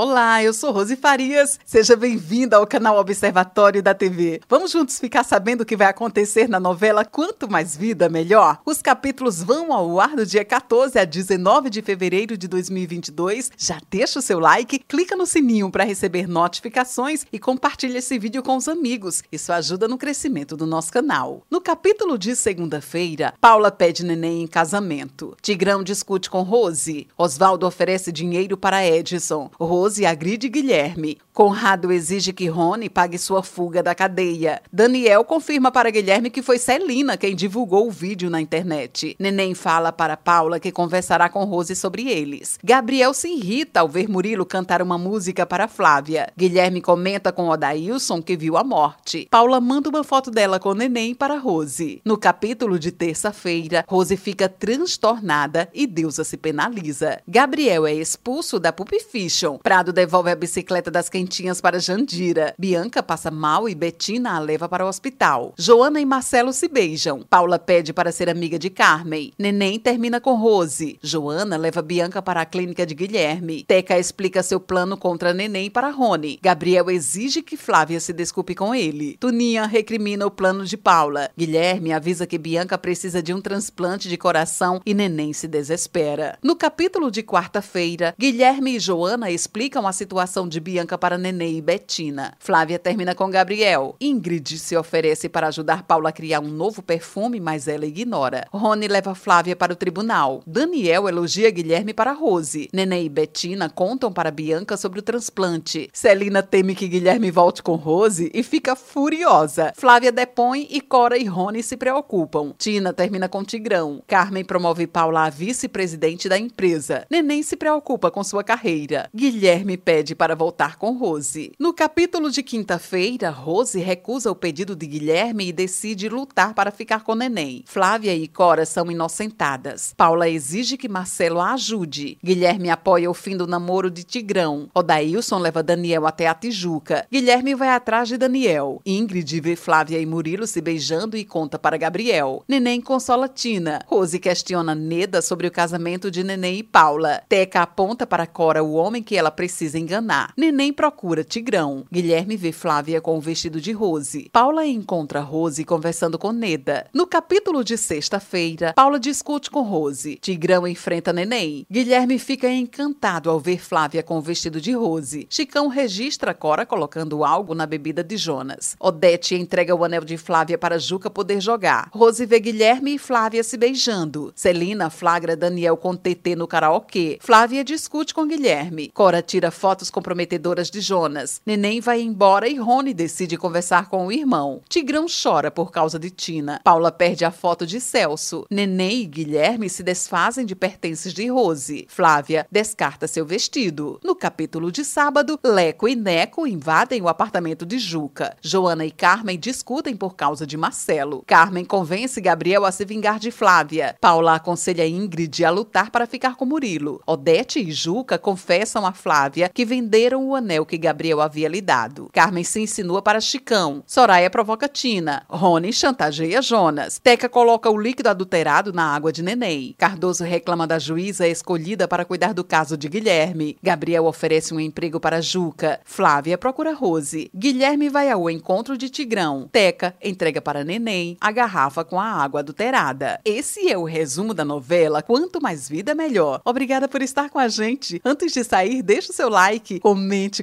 Olá, eu sou Rose Farias. Seja bem-vinda ao canal Observatório da TV. Vamos juntos ficar sabendo o que vai acontecer na novela Quanto Mais Vida, Melhor? Os capítulos vão ao ar do dia 14 a 19 de fevereiro de 2022. Já deixa o seu like, clica no sininho para receber notificações e compartilha esse vídeo com os amigos. Isso ajuda no crescimento do nosso canal. No capítulo de segunda-feira, Paula pede neném em casamento. Tigrão discute com Rose. Oswaldo oferece dinheiro para Edson. Rose Rose agride Guilherme. Conrado exige que Rony pague sua fuga da cadeia. Daniel confirma para Guilherme que foi Celina quem divulgou o vídeo na internet. Neném fala para Paula que conversará com Rose sobre eles. Gabriel se irrita ao ver Murilo cantar uma música para Flávia. Guilherme comenta com Odailson que viu a morte. Paula manda uma foto dela com Neném para Rose. No capítulo de terça-feira, Rose fica transtornada e Deusa se penaliza. Gabriel é expulso da Pup Fiction. Prado devolve a bicicleta das quentinhas para Jandira. Bianca passa mal e Betina a leva para o hospital. Joana e Marcelo se beijam. Paula pede para ser amiga de Carmen. Neném termina com Rose. Joana leva Bianca para a clínica de Guilherme. Teca explica seu plano contra Neném para Rony. Gabriel exige que Flávia se desculpe com ele. Tuninha recrimina o plano de Paula. Guilherme avisa que Bianca precisa de um transplante de coração e Neném se desespera. No capítulo de quarta-feira, Guilherme e Joana explicam a situação de Bianca para Nenê e Betina. Flávia termina com Gabriel. Ingrid se oferece para ajudar Paula a criar um novo perfume, mas ela ignora. Rony leva Flávia para o tribunal. Daniel elogia Guilherme para Rose. Nenê e Betina contam para Bianca sobre o transplante. Celina teme que Guilherme volte com Rose e fica furiosa. Flávia depõe e Cora e Rony se preocupam. Tina termina com Tigrão. Carmen promove Paula a vice-presidente da empresa. Neném se preocupa com sua carreira. Guilherme pede para voltar com Rose. No capítulo de quinta-feira, Rose recusa o pedido de Guilherme e decide lutar para ficar com Neném. Flávia e Cora são inocentadas. Paula exige que Marcelo a ajude. Guilherme apoia o fim do namoro de Tigrão. Odailson leva Daniel até a Tijuca. Guilherme vai atrás de Daniel. Ingrid vê Flávia e Murilo se beijando e conta para Gabriel. Neném consola Tina. Rose questiona Neda sobre o casamento de Neném e Paula. Teca aponta para Cora o homem que ela precisa enganar. Neném procura Tigrão. Guilherme vê Flávia com o vestido de Rose. Paula encontra Rose conversando com Neda. No capítulo de sexta-feira, Paula discute com Rose. Tigrão enfrenta Neném. Guilherme fica encantado ao ver Flávia com o vestido de Rose. Chicão registra Cora colocando algo na bebida de Jonas. Odete entrega o anel de Flávia para Juca poder jogar. Rose vê Guilherme e Flávia se beijando. Celina flagra Daniel com TT no karaokê. Flávia discute com Guilherme. Cora tira fotos comprometedoras de Jonas. Neném vai embora e Rony decide conversar com o irmão. Tigrão chora por causa de Tina. Paula perde a foto de Celso. Neném e Guilherme se desfazem de pertences de Rose. Flávia descarta seu vestido. No capítulo de sábado, Leco e Neco invadem o apartamento de Juca. Joana e Carmen discutem por causa de Marcelo. Carmen convence Gabriel a se vingar de Flávia. Paula aconselha Ingrid a lutar para ficar com Murilo. Odete e Juca confessam a Flávia que venderam o anel que Gabriel havia lhe dado. Carmen se insinua para Chicão. Soraya provoca Tina. Rony chantageia Jonas. Teca coloca o líquido adulterado na água de Neném. Cardoso reclama da juíza escolhida para cuidar do caso de Guilherme. Gabriel oferece um emprego para Juca. Flávia procura Rose. Guilherme vai ao encontro de Tigrão. Teca entrega para Neném a garrafa com a água adulterada. Esse é o resumo da novela Quanto Mais Vida Melhor. Obrigada por estar com a gente. Antes de sair, deixa o seu like, comente,